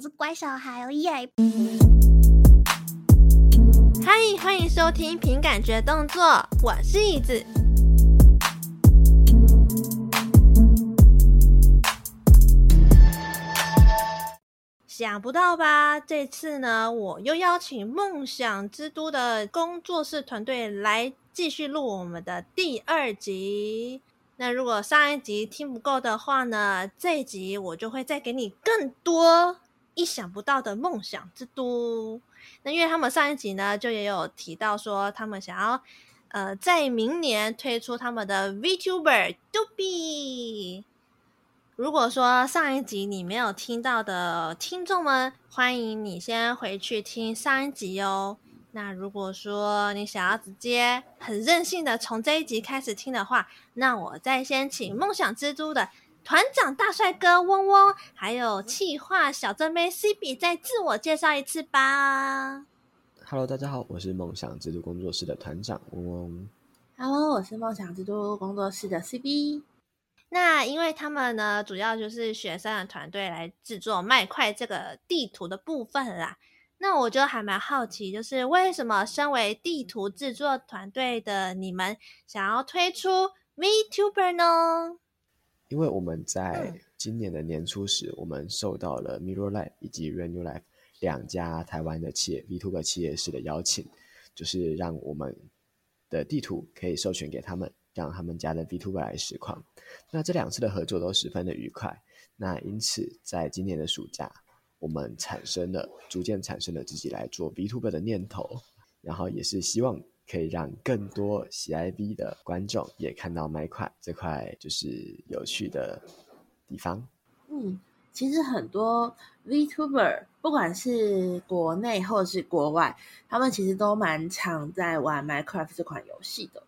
是乖小孩哦耶！嗨，欢迎收听凭感觉动作，我是椅子。想不到吧？这次呢，我又邀请梦想之都的工作室团队来继续录我们的第二集。那如果上一集听不够的话呢，这一集我就会再给你更多意想不到的梦想之都。那因为他们上一集呢，就也有提到说，他们想要呃在明年推出他们的 VTuber DoBi。如果说上一集你没有听到的听众们，欢迎你先回去听上一集哦。那如果说你想要直接很任性的从这一集开始听的话，那我再先请梦想之都的团长大帅哥嗡嗡，还有气化小正妹 C B 再自我介绍一次吧。Hello，大家好，我是梦想之都工作室的团长嗡嗡。Hello，我是梦想之都工作室的 C B。那因为他们呢，主要就是学生的团队来制作麦块这个地图的部分啦。那我就还蛮好奇，就是为什么身为地图制作团队的你们想要推出 VTuber 呢？因为我们在今年的年初时，嗯、我们受到了 Mirror Life 以及 Renew Life 两家台湾的企业 VTuber 企业室的邀请，就是让我们的地图可以授权给他们。让他们家的 VTuber 来实况，那这两次的合作都十分的愉快。那因此，在今年的暑假，我们产生了逐渐产生了自己来做 VTuber 的念头，然后也是希望可以让更多喜爱 V 的观众也看到麦块这块就是有趣的地方。嗯，其实很多 VTuber 不管是国内或者是国外，他们其实都蛮常在玩 Minecraft 这款游戏的。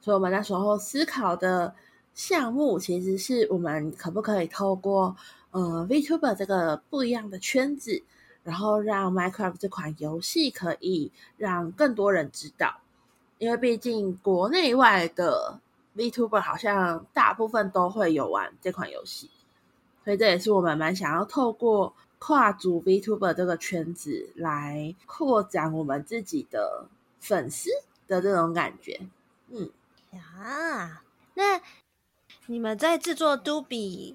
所以我们那时候思考的项目，其实是我们可不可以透过呃 VTuber 这个不一样的圈子，然后让 Minecraft 这款游戏可以让更多人知道。因为毕竟国内外的 VTuber 好像大部分都会有玩这款游戏，所以这也是我们蛮想要透过跨组 VTuber 这个圈子来扩展我们自己的粉丝的这种感觉，嗯。啊，那你们在制作 Doobie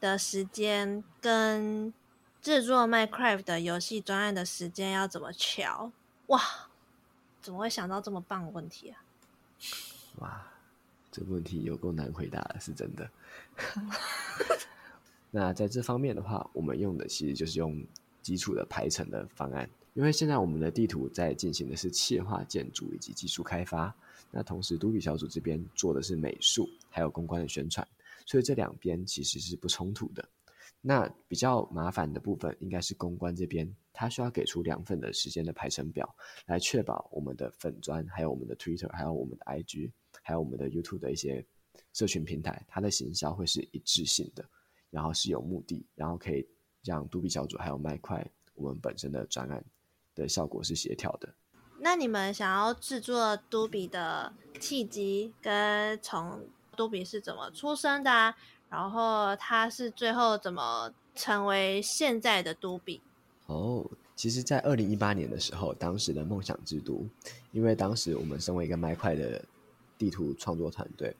的时间跟制作 Minecraft 的游戏专案的时间要怎么调？哇，怎么会想到这么棒的问题啊？哇，这个问题有够难回答的，是真的。那在这方面的话，我们用的其实就是用基础的排程的方案，因为现在我们的地图在进行的是企划建筑以及技术开发。那同时，Doobie 小组这边做的是美术，还有公关的宣传，所以这两边其实是不冲突的。那比较麻烦的部分应该是公关这边，他需要给出两份的时间的排程表，来确保我们的粉砖、还有我们的 Twitter、还有我们的 IG、还有我们的 YouTube 的一些社群平台，它的行销会是一致性的，然后是有目的，然后可以让杜比小组还有麦块我们本身的专案的效果是协调的。那你们想要制作杜比的契机，跟从杜比是怎么出生的啊？然后他是最后怎么成为现在的都比哦，其实，在二零一八年的时候，当时的梦想之都，因为当时我们身为一个麦块的地图创作团队，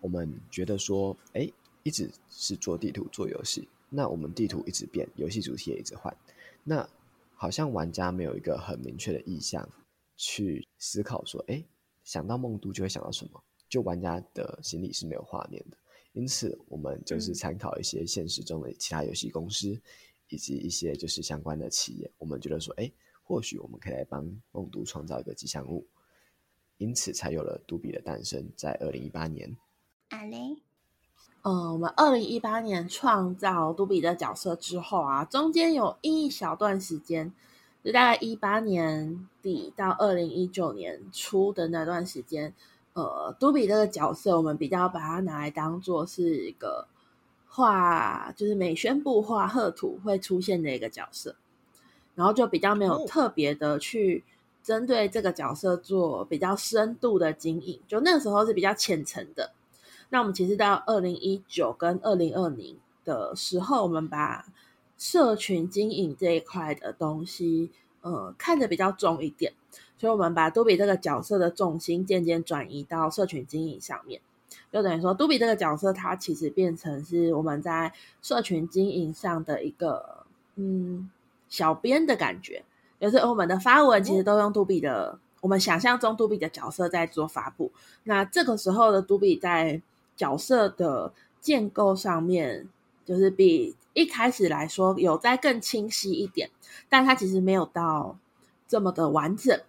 我们觉得说，哎，一直是做地图做游戏，那我们地图一直变，游戏主题也一直换，那好像玩家没有一个很明确的意向。去思考说，哎，想到梦都就会想到什么？就玩家的心里是没有画面的。因此，我们就是参考一些现实中的其他游戏公司，以及一些就是相关的企业。我们觉得说，哎，或许我们可以来帮梦都创造一个吉祥物。因此，才有了 Doobie 的诞生，在二零一八年。啊嘞，嗯，我们二零一八年创造 Doobie 的角色之后啊，中间有一小段时间。就大概一八年底到二零一九年初的那段时间，呃，Doobie 这个角色，我们比较把它拿来当做是一个画，就是美宣部画贺图会出现的一个角色，然后就比较没有特别的去针对这个角色做比较深度的经营，就那个时候是比较浅层的。那我们其实到二零一九跟二零二零的时候，我们把社群经营这一块的东西，呃，看得比较重一点，所以我们把杜比这个角色的重心渐渐转移到社群经营上面。就等于说，杜比这个角色，它其实变成是我们在社群经营上的一个嗯小编的感觉，就是我们的发文其实都用杜比的，哦、我们想象中杜比的角色在做发布。那这个时候的杜比在角色的建构上面，就是比一开始来说有在更清晰一点，但它其实没有到这么的完整。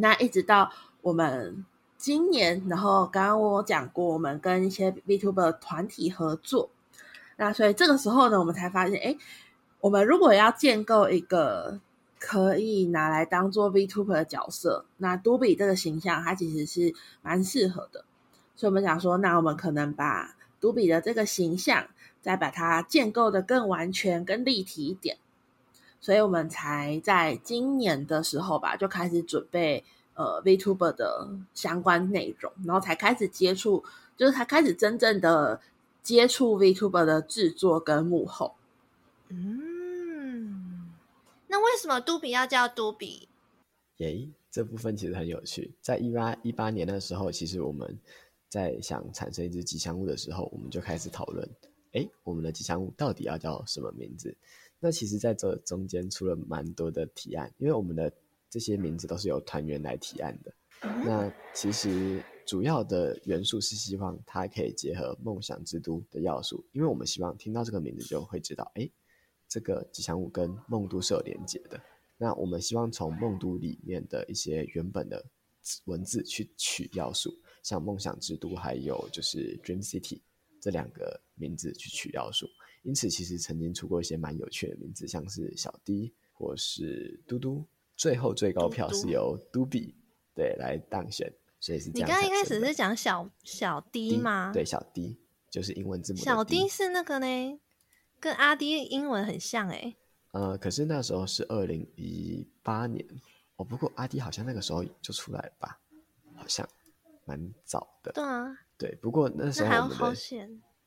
那一直到我们。今年，然后刚刚我讲过，我们跟一些 VTuber 团体合作，那所以这个时候呢，我们才发现，哎，我们如果要建构一个可以拿来当做 VTuber 的角色，那嘟比这个形象它其实是蛮适合的，所以我们想说，那我们可能把嘟比的这个形象再把它建构得更完全、更立体一点，所以我们才在今年的时候吧，就开始准备。呃，VTuber 的相关内容，然后才开始接触，就是才开始真正的接触 VTuber 的制作跟幕后。嗯，那为什么都比要叫都比？耶，这部分其实很有趣。在一八一八年的时候，其实我们在想产生一只吉祥物的时候，我们就开始讨论，哎，我们的吉祥物到底要叫什么名字？那其实在这中间出了蛮多的提案，因为我们的。这些名字都是由团员来提案的。那其实主要的元素是希望它可以结合梦想之都的要素，因为我们希望听到这个名字就会知道，哎，这个吉祥物跟梦都是有连接的。那我们希望从梦都里面的一些原本的文字去取要素，像梦想之都还有就是 Dream City 这两个名字去取要素。因此，其实曾经出过一些蛮有趣的名字，像是小 D 或是嘟嘟。最后最高票是由嘟比对来当选，所以是。你刚刚一开始是讲小小 D 吗？对，小 D 就是英文字母。小 D 是那个呢，跟阿 D 英文很像哎。呃，可是那时候是二零一八年哦，不过阿 D 好像那个时候就出来了吧，好像蛮早的。对啊，对，不过那时候我们的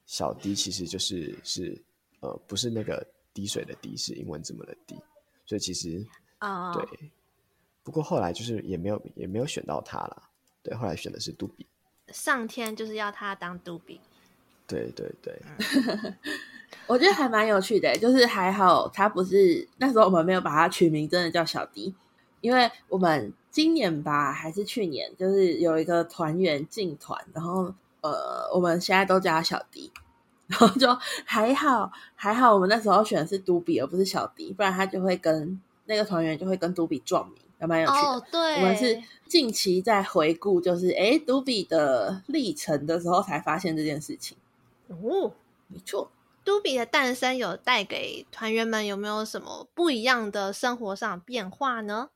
小迪其实就是是呃，不是那个滴水的滴，是英文字母的滴所以其实。哦，对，不过后来就是也没有也没有选到他了，对，后来选的是杜比，上天就是要他当杜比，对对对，我觉得还蛮有趣的，就是还好他不是那时候我们没有把他取名，真的叫小迪，因为我们今年吧还是去年，就是有一个团员进团，然后呃我们现在都叫他小迪，然后就还好还好，我们那时候选的是嘟比而不是小迪，不然他就会跟。那个团员就会跟嘟比撞名，还蛮有趣的。哦，对，我们是近期在回顾，就是哎，嘟比的历程的时候才发现这件事情。哦，没错，嘟比的诞生有带给团员们有没有什么不一样的生活上变化呢？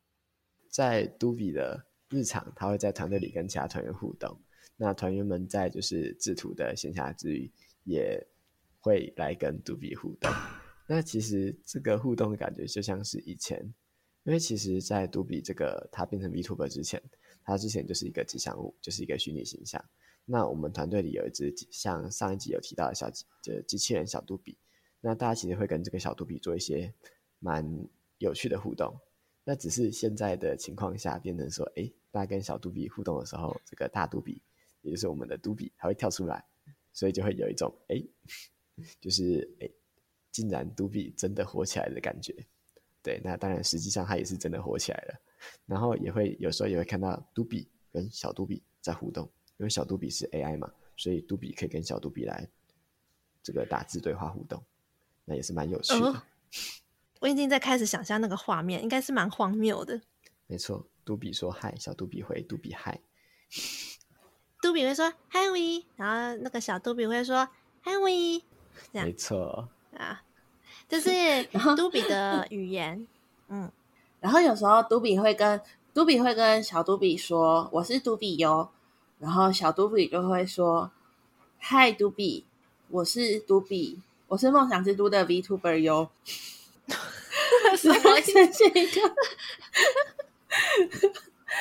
在嘟比的日常，他会在团队里跟其他团员互动。那团员们在就是制图的闲暇之余，也会来跟杜比互动。那其实这个互动的感觉就像是以前，因为其实，在杜比这个他变成 VTuber 之前，他之前就是一个吉祥物，就是一个虚拟形象。那我们团队里有一只像上一集有提到的小机，就机器人小杜比。那大家其实会跟这个小杜比做一些蛮有趣的互动。那只是现在的情况下变成说，哎，大家跟小杜比互动的时候，这个大杜比，也就是我们的嘟比，还会跳出来，所以就会有一种哎，就是哎。竟然嘟比真的火起来的感觉，对，那当然实际上它也是真的火起来了。然后也会有时候也会看到嘟比跟小嘟比在互动，因为小嘟比是 AI 嘛，所以嘟比可以跟小嘟比来这个打字对话互动，那也是蛮有趣的。哦，我已经在开始想象那个画面，应该是蛮荒谬的。没错，嘟比说嗨，小杜比回嘟比嗨，嘟比会说嗨喂，然后那个小嘟比会说嗨喂，这样没错啊。这是 嘟比的语言，嗯，然后有时候嘟比会跟嘟比会跟小嘟比说：“我是嘟比哟。”然后小嘟比就会说：“嗨，嘟比，我是嘟比，我是梦想之都的 VTuber 哟。”什么这个？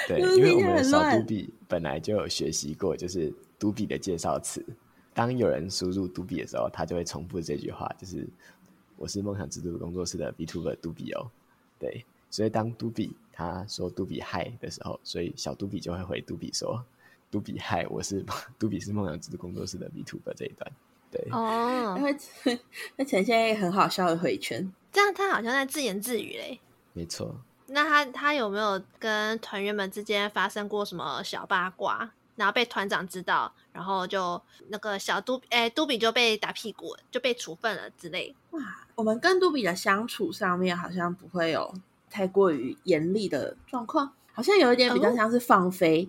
对，因为我们的小嘟比本来就有学习过，就是嘟比的介绍词。当有人输入嘟比的时候，他就会重复这句话，就是。我是梦想之都工作室的 VTuber 嘟比哦。对，所以当嘟比他说嘟比嗨的时候，所以小嘟比就会回嘟比说嘟比嗨，我是 嘟比是梦想之都工作室的 VTuber 这一段。对哦，会 会呈现一个很好笑的回圈，这样他好像在自言自语嘞。没错。那他他有没有跟团员们之间发生过什么小八卦，然后被团长知道，然后就那个小嘟哎、欸、嘟比就被打屁股，就被处分了之类？哇，我们跟嘟比的相处上面好像不会有太过于严厉的状况，好像有一点比较像是放飞，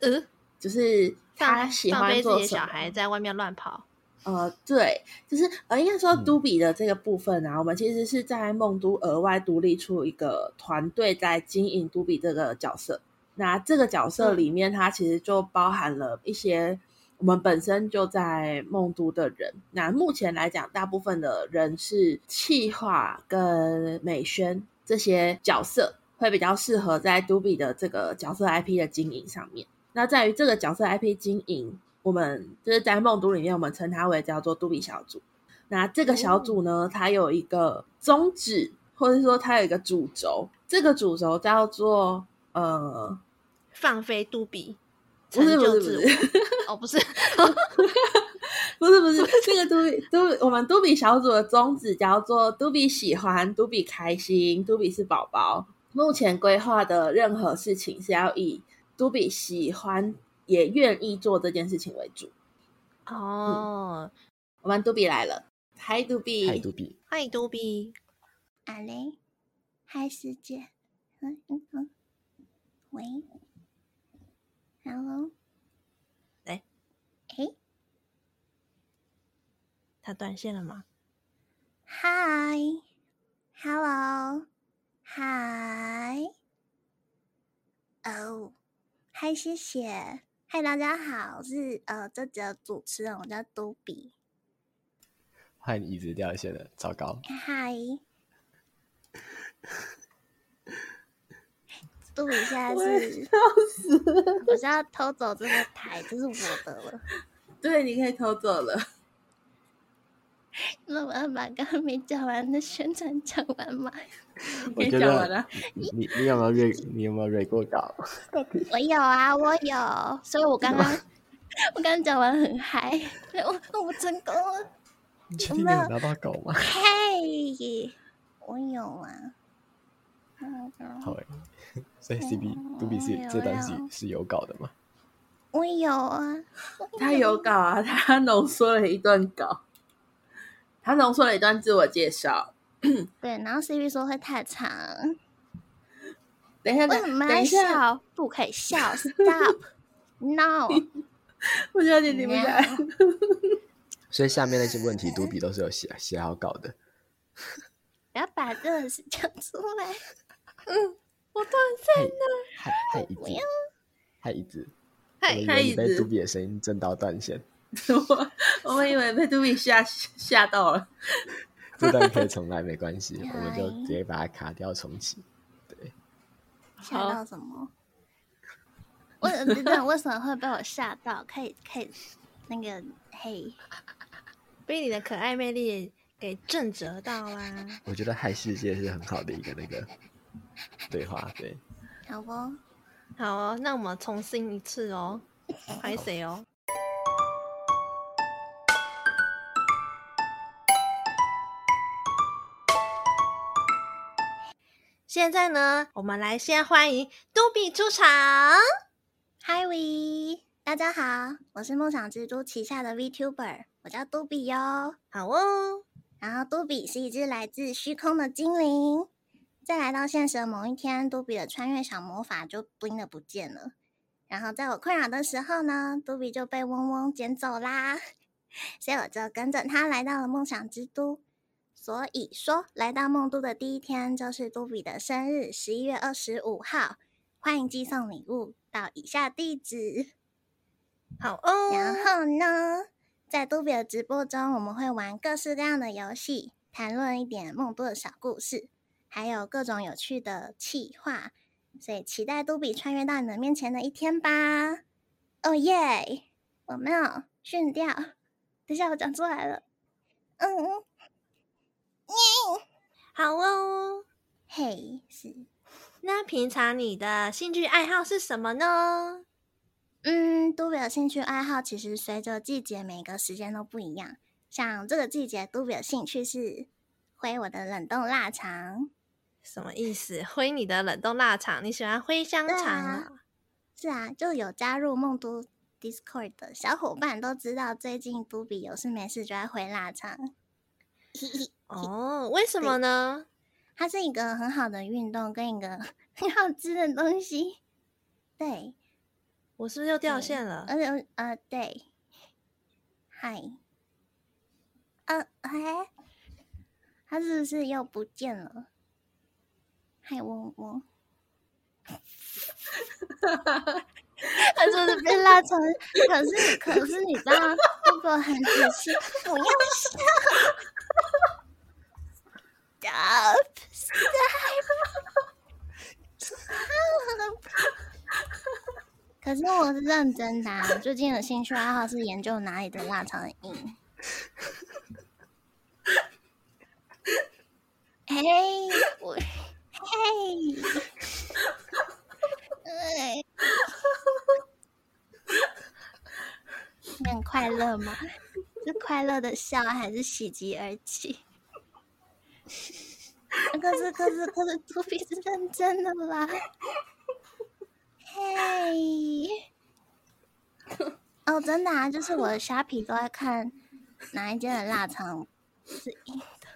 嗯、呃，就是他喜欢做自己的小孩在外面乱跑。呃，对，就是呃，应该说都比的这个部分啊，嗯、我们其实是在梦都额外独立出一个团队在经营都比这个角色。那这个角色里面，它其实就包含了一些我们本身就在梦都的人。那目前来讲，大部分的人是企划跟美宣这些角色，会比较适合在都比的这个角色 IP 的经营上面。那在于这个角色 IP 经营。我们就是在梦都里面，我们称它为叫做杜比小组。那这个小组呢，哦、它有一个宗旨，或者说它有一个主轴。这个主轴叫做呃，放飞杜比，不是不是不是，哦 不是，不是不是，这个杜比嘟，我们杜比小组的宗旨叫做杜比喜欢，杜比开心，杜比是宝宝。目前规划的任何事情是要以杜比喜欢。也愿意做这件事情为主。哦、嗯。我们杜比来了，嗨杜比，嗨杜比，嗨嘟比，阿雷，嗨师姐，嗯嗯嗯，喂，Hello，哎，哎，他断线了吗？Hi，Hello，嗨，哦，嗨，谢谢。嗨，大家好，我是呃这集的主持人，我叫嘟比。嗨，你椅子掉线了，糟糕。嗨，杜比现在是，我是要偷走这个台，这是我的了。对，你可以偷走了。那我要把刚刚没讲完的宣传讲完吗？我觉得你你你有没有瑞你有没有瑞过稿？我有啊，我有，所以我刚刚 我刚刚讲完很嗨，我我成功了。你确定你有拿到稿吗？嘿，我有啊。好诶，所以 CB 杜比是这段是是有稿的吗？我有啊，他有稿啊，他浓缩了一段稿。他浓缩了一段自我介绍，对，然后 C B 说会太长，等一下，为什么要笑？不可以笑，Stop，No，我觉得你停不下来。所以下面那些问题，嘟比都是有写写好稿的。不要把这个事讲出来。嗯，我断线了。嗨嗨椅子，嗨椅子，嗨嗨椅子，被嘟比的声音震到断线。我 我以为被杜比吓吓到了，这段可以重来没关系，我们就直接把它卡掉重启。对，吓到什么？我知道为什么会被我吓到，可以可以那个嘿，被你的可爱魅力给震折到啦。我觉得嗨世界是很好的一个那个对话，对，好不？好哦，那我们重新一次哦，拍谁哦？现在呢，我们来先欢迎嘟比出场。Hi we，大家好，我是梦想之都旗下的 VTuber，我叫嘟比哟。好哦，然后嘟比是一只来自虚空的精灵，在来到现实的某一天，嘟比的穿越小魔法就 bling 的不见了。然后在我困扰的时候呢，嘟比就被嗡嗡捡走啦，所以我就跟着他来到了梦想之都。所以说，来到梦都的第一天就是嘟比的生日，十一月二十五号。欢迎寄送礼物到以下地址。好哦。然后呢，在嘟比的直播中，我们会玩各式各样的游戏，谈论一点梦都的小故事，还有各种有趣的企划。所以期待嘟比穿越到你的面前的一天吧。哦耶！我没有训掉，等下我讲出来了。嗯。好哦，嘿，是。那平常你的兴趣爱好是什么呢？嗯，都比的兴趣爱好其实随着季节，每个时间都不一样。像这个季节，都比的兴趣是挥我的冷冻腊肠。什么意思？挥你的冷冻腊肠？你喜欢挥香肠啊？啊？是啊，就有加入梦都 Discord 的小伙伴都知道，最近都比有事没事就在挥腊肠。哦，为什么呢？它是一个很好的运动，跟一个 很好吃的东西。对，我是不是又掉线了？而且呃，对，嗨，呃，哎，它是不是又不见了？嗨，嗡嗡，他是不是被拉成？可是可是你知道，如果很仔细，不要笑。可是我是认真的，啊，最近的兴趣爱好是研究哪里的腊肠很硬。嘿，我嘿，你很快乐吗？是快乐的笑，还是喜极而泣？可是可是可是，都比是认真的啦。嘿，哦，真的啊，就是我的虾皮都在看哪一间的腊肠是硬的。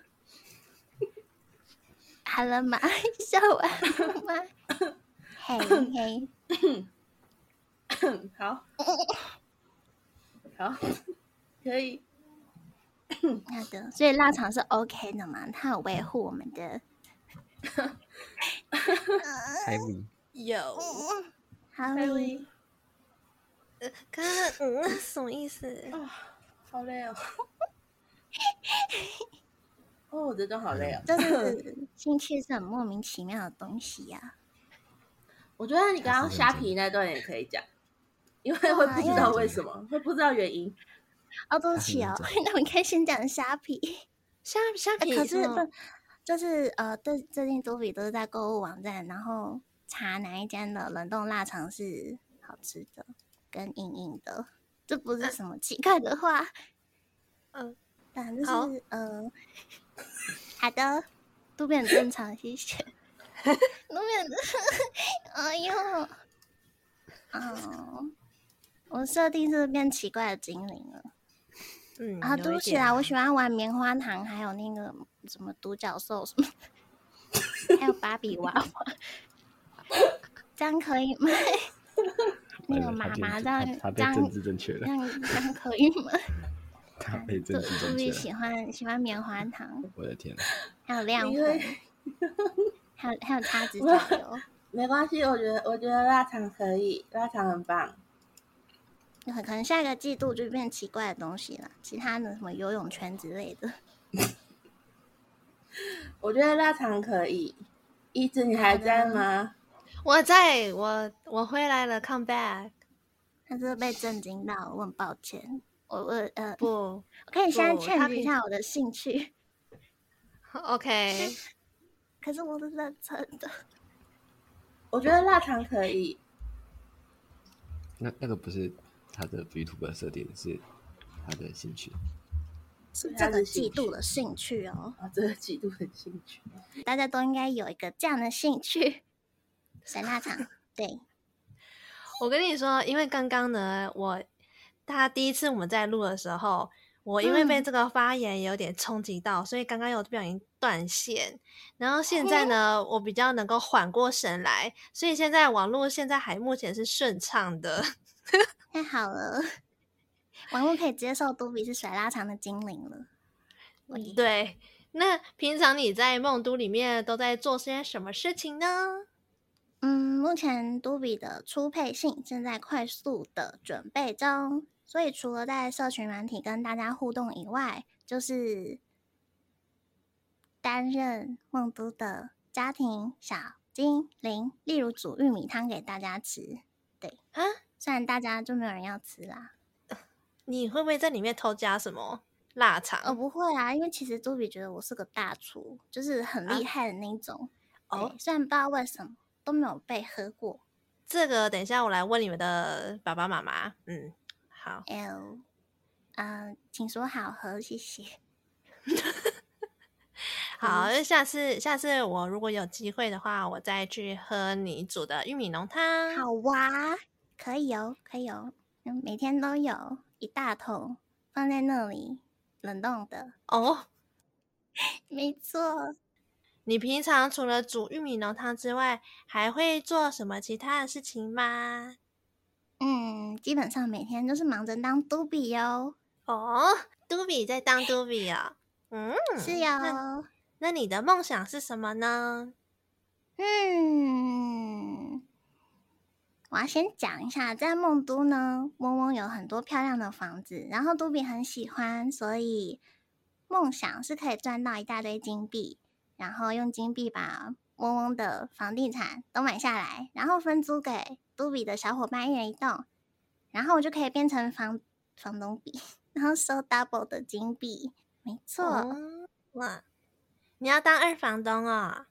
好了吗？笑完了吗？嘿嘿，好，好，可以。好的，所以腊肠是 OK 的嘛？它有维护我们的。Heavy 有，Heavy，呃，刚刚嗯，什么意思？哦，好累哦。哦，我觉得好累哦。就是兴趣是很莫名其妙的东西呀、啊。我觉得你刚刚虾皮那段也可以讲，因为会不知道为什么，会不知道原因。哦，对不起哦，那我们可以先讲虾皮。虾虾皮、欸、可是不，就是呃，最最近都比都是在购物网站，然后查哪一间的冷冻腊肠是好吃的，跟硬硬的，这不是什么奇怪的话。嗯，反正就是呃，好的，都变正常，谢谢。都变的，哎呦，哦，我设定是变奇怪的精灵了。嗯啊，对不起啦，我喜欢玩棉花糖，还有那个什么独角兽什么，还有芭比娃娃，这样可以吗？那个妈妈这样，他被政治正确了，这样这样可以吗？他被政治正确了。特别喜欢喜欢棉花糖，我的天，还有亮粉，还有还有叉子酱油，没关系，我觉得我觉得腊肠可以，腊肠很棒。可能下一个季度就变奇怪的东西了，其他的什么游泳圈之类的。我觉得腊肠可以。一直你还在吗？我在，我我回来了，come back。他是被震惊到，我很抱歉。我我呃不，我可以先劝一下我的兴趣。OK。可是我是认真的。我觉得腊肠可以。那那个不是。他的 VTuber 设定是他的兴趣，是这个季度的兴趣哦。啊，这个季度的兴趣，大家都应该有一个这样的兴趣。神腊肠，对。我跟你说，因为刚刚呢，我他第一次我们在录的时候，我因为被这个发言有点冲击到，嗯、所以刚刚又不小心断线。然后现在呢，嗯、我比较能够缓过神来，所以现在网络现在还目前是顺畅的。太好了，网络可以接受都比是甩拉长的精灵了。对，那平常你在梦都里面都在做些什么事情呢？嗯，目前都比的初配信正在快速的准备中，所以除了在社群软体跟大家互动以外，就是担任梦都的家庭小精灵，例如煮玉米汤给大家吃。对啊。虽然大家就没有人要吃啦，你会不会在里面偷加什么？腊肠？哦，不会啊，因为其实朱比觉得我是个大厨，就是很厉害的那种。啊、哦，虽然不知道为什么都没有被喝过。这个等一下我来问你们的爸爸妈妈。嗯，好。L，嗯、呃，请说好喝，谢谢。好，那下次下次我如果有机会的话，我再去喝你煮的玉米浓汤。好哇，可以哦，可以哦，每天都有一大桶放在那里冷冻的哦。没错。你平常除了煮玉米浓汤之外，还会做什么其他的事情吗？嗯，基本上每天都是忙着当嘟比哟。哦，嘟比在当嘟比哦。嗯，是哟。那你的梦想是什么呢？嗯，我要先讲一下，在梦都呢，嗡嗡有很多漂亮的房子，然后嘟比很喜欢，所以梦想是可以赚到一大堆金币，然后用金币把嗡嗡的房地产都买下来，然后分租给嘟比的小伙伴一人一栋，然后我就可以变成房房东比，然后收 double 的金币。没错，哦、哇。你要当二房东哦？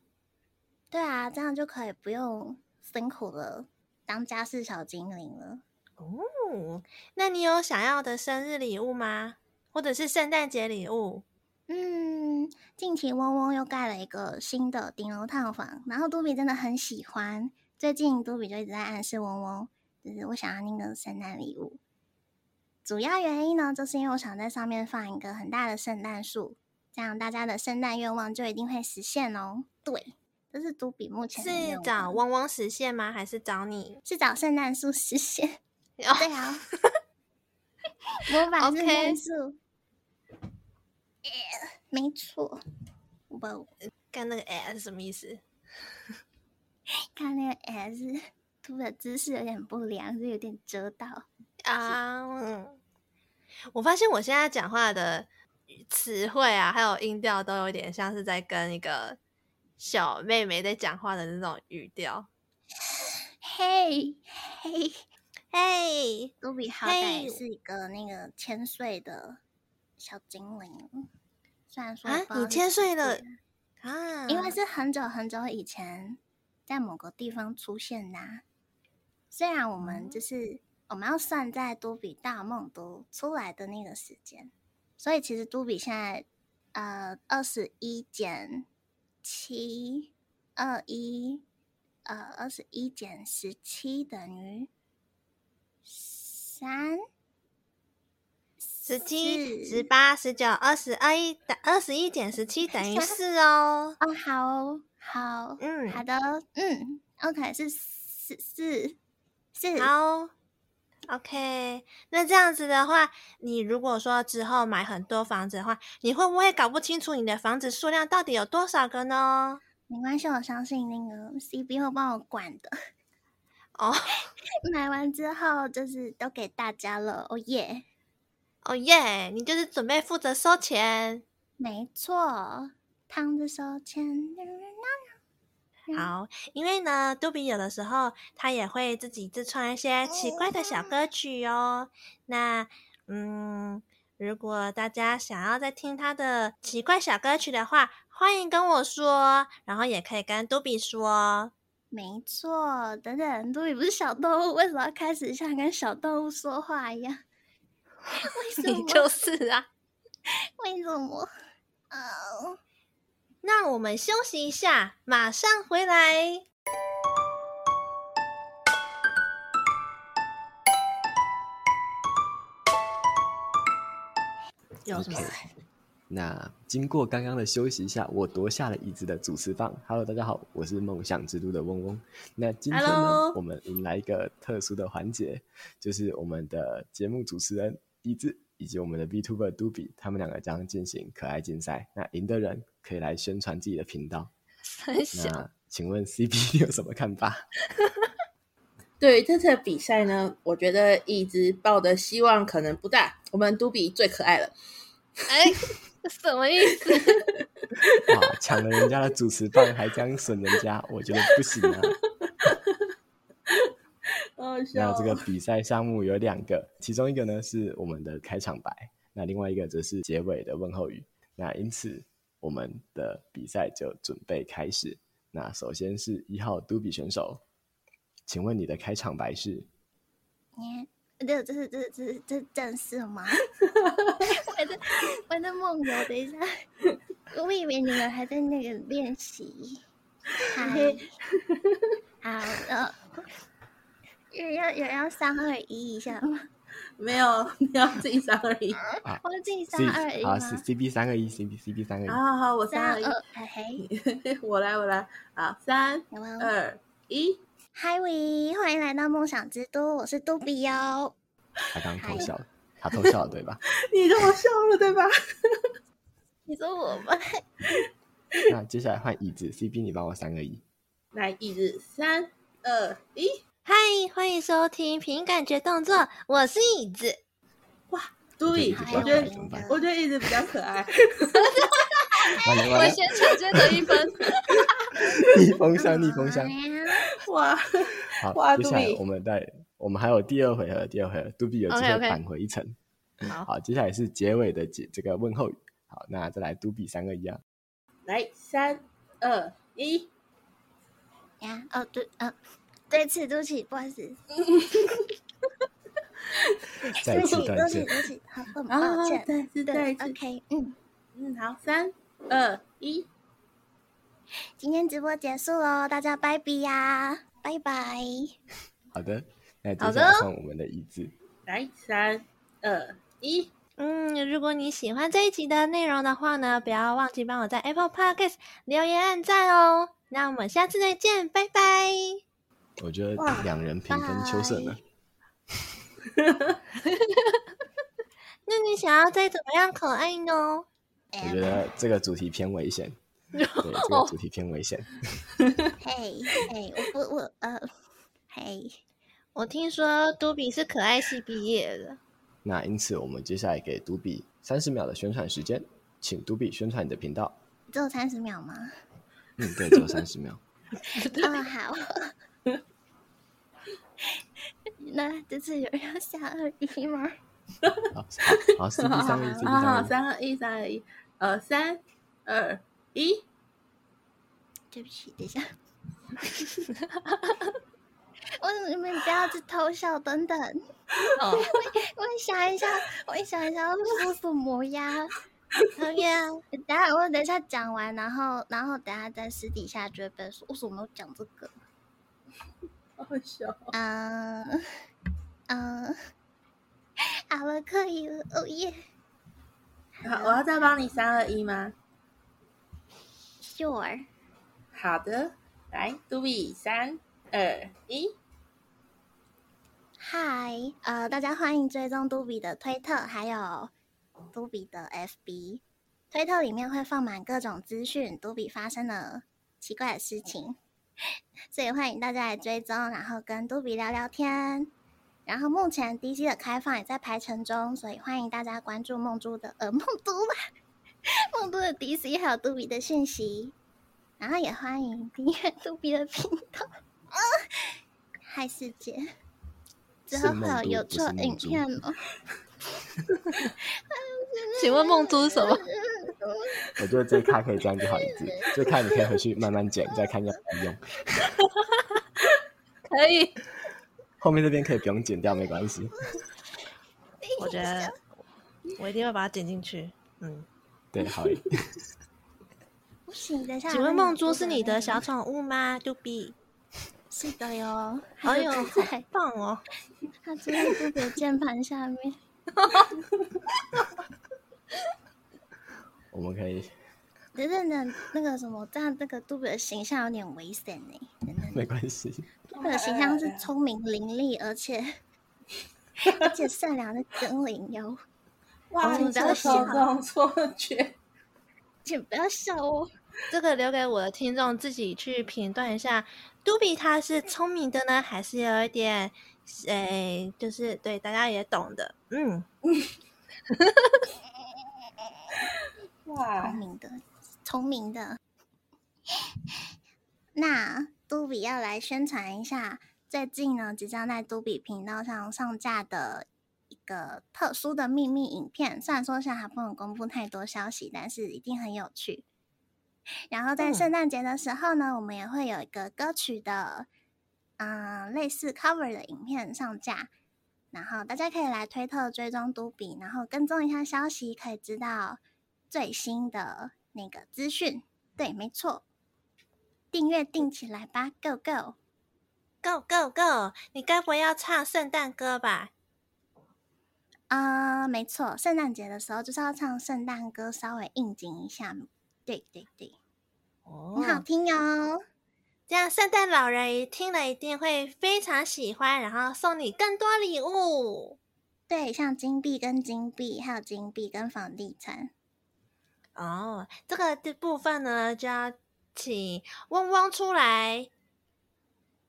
对啊，这样就可以不用辛苦了，当家事小精灵了。哦，那你有想要的生日礼物吗？或者是圣诞节礼物？嗯，近期嗡嗡又盖了一个新的顶楼套房，然后嘟比真的很喜欢。最近嘟比就一直在暗示嗡嗡，就是我想要那个圣诞礼物。主要原因呢，就是因为我想在上面放一个很大的圣诞树。这样大家的圣诞愿望就一定会实现哦。对，这是读比目前是找汪汪实现吗？还是找你？是找圣诞树实现。Oh. 对啊，魔法圣诞树。没错。我看那个 S 什么意思？看那个 S，读 的姿势有点不良，就有点遮到啊。Uh, 我发现我现在讲话的。词汇啊，还有音调都有点像是在跟一个小妹妹在讲话的那种语调。嘿，嘿，嘿，嘟比好歹是一个那个千岁的小精灵，虽然说啊，你千岁了啊，因为是很久很久以前在某个地方出现的啊。虽然我们就是我们要算在嘟比大梦都出来的那个时间。所以其实嘟比现在，呃，二十一减七，二一，呃，二十一减十七等于三，十七、十八、十九、二十、二一，二十一减十七等于四哦。哦，好，好，嗯，好的，嗯，OK，是四四四，好。OK，那这样子的话，你如果说之后买很多房子的话，你会不会搞不清楚你的房子数量到底有多少个呢？没关系，我相信那个 CB 会帮我管的。哦，买完之后就是都给大家了。哦耶，哦耶，你就是准备负责收钱。没错，躺着收钱。好，因为呢，杜比有的时候他也会自己自创一些奇怪的小歌曲哦。那，嗯，如果大家想要再听他的奇怪小歌曲的话，欢迎跟我说，然后也可以跟杜比说。没错，等等，杜比不是小动物，为什么要开始像跟小动物说话一样？为什么？你就是啊。为什么？啊、oh.。那我们休息一下，马上回来。有什么？那经过刚刚的休息一下，我夺下了椅子的主持棒。Hello，大家好，我是梦想之都的嗡嗡。那今天呢，Hello? 我们迎来一个特殊的环节，就是我们的节目主持人椅子。以及我们的 VTuber 杜比，他们两个将进行可爱竞赛。那赢的人可以来宣传自己的频道。那请问 CP 有什么看法？对于这次的比赛呢，我觉得一直抱的希望可能不大。我们都比最可爱了。哎，什么意思？哇，抢了人家的主持棒，还这样损人家，我觉得不行啊。哦、那这个比赛项目有两个，其中一个呢是我们的开场白，那另外一个则是结尾的问候语。那因此，我们的比赛就准备开始。那首先是一号嘟比选手，请问你的开场白是？嗯，这这是这是这是这是正式吗？我在我在梦游，等一下，我以为你们还在那个练习。嗨，好，呃，要要有要三二一一下吗？没有，你要自己三二一。我自己三二一。好，C C B 三二一，C B C B 三二一。好好好，我三二一。嘿嘿，我来我来，好，三二一。嗨喂，欢迎来到梦想之都，我是杜比哟。他刚偷笑了，他偷笑了对吧？你让我笑了对吧？你说我吧。那接下来换椅子，C B 你帮我三二一。来，椅子，三二一。嗨，欢迎收听凭感觉动作，我是椅子。哇，嘟比，我觉得我觉得椅子比较可爱。我先抢先得一分。逆风箱，逆风箱。哇，好，哇接下来我们在我们还有第二回合，第二回合，嘟比有机会返回一层。Okay, okay. 好，接下来是结尾的结这个问候语。好，那再来嘟比三个一啊。来，三二一。呀，哦对，嗯。对不起，对不起，不好意思。再次道歉，对不起，好，抱歉。再次，再次，OK，嗯嗯，好，三二一，今天直播结束喽，大家拜拜呀，拜拜。好的，那接下来换我们的椅子。来，三二一，嗯，如果你喜欢这一集的内容的话呢，不要忘记帮我在 Apple Podcast 留言按赞哦。那我们下次再见，拜拜。我觉得两人平分秋色呢。那你想要再怎么样可爱呢？我觉得这个主题偏危险。对，这个主题偏危险。嘿，嘿，我我我呃，嘿，我听说嘟比是可爱系毕业的。那因此，我们接下来给嘟比三十秒的宣传时间，请嘟比宣传你的频道。只有三十秒吗？嗯，对，只有三十秒。哦，好。那这次有人要下二一吗？好，好，三二一，好，三二一，三二一，呃，三二一。对不起，等一下。我你们不要去偷笑，等等。哦，我想一下，我想一下要说什么呀？好呀，等下我等一下讲完，然后然后等下在私底下就会被说，为什么没有讲这个？好笑。嗯嗯，好了，可以了，哦耶！好，我要再帮你三二一吗？Sure。好的，来，嘟比，三二一。嗨，呃，大家欢迎追踪嘟比的推特，还有嘟比的 FB。推特里面会放满各种资讯，嘟比发生的奇怪的事情。所以欢迎大家来追踪，然后跟杜比聊聊天。然后目前 DC 的开放也在排程中，所以欢迎大家关注梦珠的呃梦都吧，梦都的 DC 还有杜比的讯息。然后也欢迎订阅杜比的频道。啊，嗨世界，之后会有有错影片吗？请问梦珠是什么？我觉得这一卡可以这样就好一点，这卡你可以回去慢慢剪，再看要怎么用。可以，后面这边可以不用剪掉，没关系。我觉得我一定会把它剪进去。嗯，对，好。不行，等一下。请问梦珠是你的小宠物吗？杜比。是的哟。好有太棒哦！它住在嘟比的键盘下面。我们可以，等等等，那个什么，这样那个杜比的形象有点危险呢。没关系，杜比的形象是聪明伶俐，而且 而且善良的精灵哟。哇，你不要笑这种错觉，请不要笑哦。这个留给我的听众自己去评断一下，杜比他是聪明的呢，还是有一点，诶，就是对大家也懂的，嗯。哇，聪明的，聪明的。那都比要来宣传一下，最近呢，即将在都比频道上上架的一个特殊的秘密影片，虽然说现在还不能公布太多消息，但是一定很有趣。然后在圣诞节的时候呢，嗯、我们也会有一个歌曲的，嗯、呃，类似 cover 的影片上架，然后大家可以来推特追踪嘟比，然后跟踪一下消息，可以知道最新的那个资讯。对，没错，订阅订起来吧，Go Go Go Go Go！你该不会要唱圣诞歌吧？啊、呃，没错，圣诞节的时候就是要唱圣诞歌，稍微应景一下。对对对，哦，很好听哟。这样圣诞老人一听了一定会非常喜欢，然后送你更多礼物。对，像金币跟金币，还有金币跟房地产。哦，这个的部分呢，就要请汪汪出来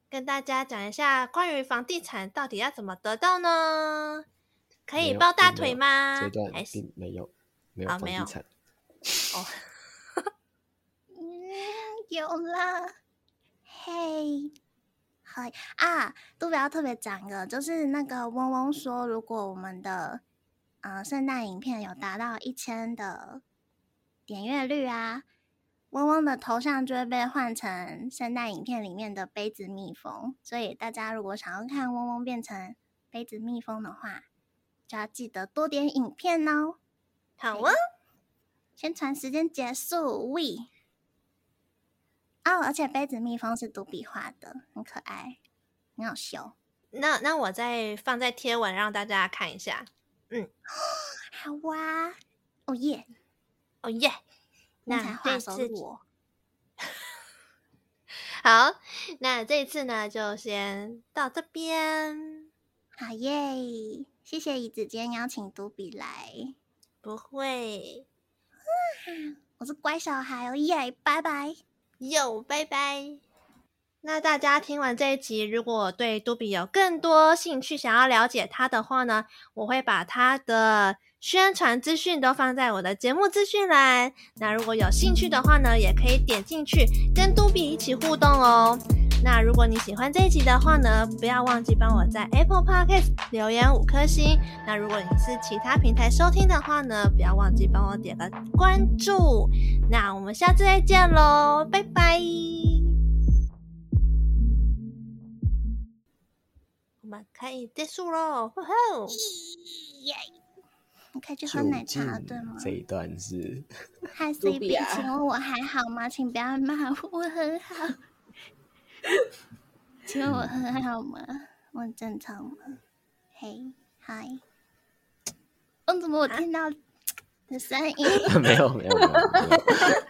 跟大家讲一下关于房地产到底要怎么得到呢？可以抱大腿吗？这段还是没有，没有房地产。哦。有了，嘿，嗨啊！都不要特别讲个，就是那个嗡嗡说，如果我们的呃圣诞影片有达到一千的点阅率啊，嗡嗡的头像就会被换成圣诞影片里面的杯子蜜蜂。所以大家如果想要看嗡嗡变成杯子蜜蜂的话，就要记得多点影片哦。好啊，宣传时间结束，We。哦，而且杯子蜜蜂是独笔画的，很可爱，很好笑。那那我再放在贴文让大家看一下。嗯，好哇，哦耶，哦耶，那这次我 好，那这次呢就先到这边。好耶，谢谢椅子今天邀请嘟比来。不会，我是乖小孩哦耶，拜拜。哟，拜拜！那大家听完这一集，如果对杜比有更多兴趣，想要了解他的话呢，我会把他的宣传资讯都放在我的节目资讯栏。那如果有兴趣的话呢，也可以点进去跟杜比一起互动哦。那如果你喜欢这一集的话呢，不要忘记帮我在 Apple Podcast 留言五颗星。那如果你是其他平台收听的话呢，不要忘记帮我点个关注。那我们下次再见喽，拜拜。我们可以结束喽，吼吼！耶！你可以去喝奶茶，对吗？这一段是。嗨，CB，请问我还好吗？请不要骂我，我很好。请问我很好吗？我很正常吗？嘿，嗨，我怎么我听到的声音？没有没有没有，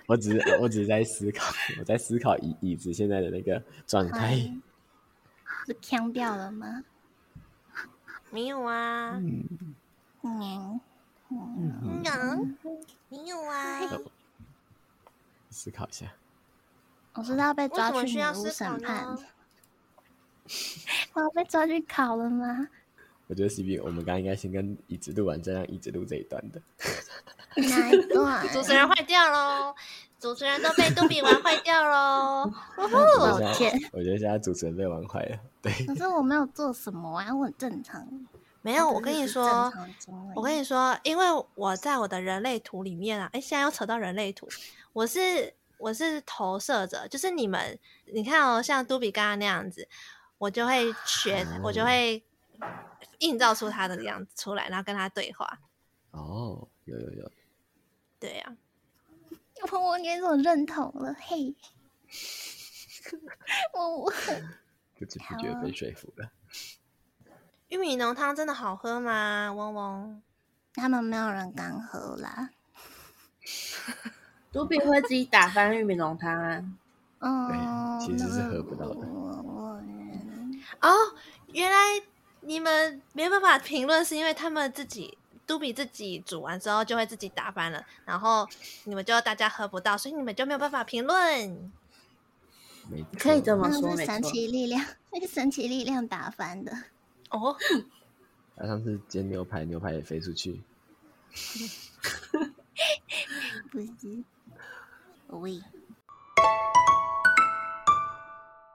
我只是我只是在思考，我在思考椅椅子现在的那个状态。是腔掉了吗？没有啊。嗯嗯嗯，没有啊。思考一下。我知道被抓去女巫审判，我要被抓去考了吗？我觉得 CB，我们刚刚应该先跟椅子录完，再让椅子录这一段的。哪一段？主持人坏掉喽！主持人都被杜比玩坏掉喽！我天，我觉得现在主持人被玩坏了。对，可是我没有做什么啊，我很正常。没有，我跟你说，我跟你说，因为我在我的人类图里面啊，哎，现在又扯到人类图，我是。我是投射者，就是你们，你看哦，像杜比刚刚那样子，我就会学，我就会映照出他的样子出来，然后跟他对话。哦，有有有，对呀、啊，我我给我认同了，嘿，我我 不知不觉被说服了。玉米浓汤真的好喝吗？嗡嗡，他们没有人敢喝啦。嘟比会自己打翻玉米浓汤啊？嗯，其实是喝不到的。哦，原来你们没办法评论，是因为他们自己都比自己煮完之后就会自己打翻了，然后你们就大家喝不到，所以你们就没有办法评论。可以这么说，是神奇力量，那个神奇力量打翻的。哦，他上次煎牛排，牛排也飞出去。不是。away。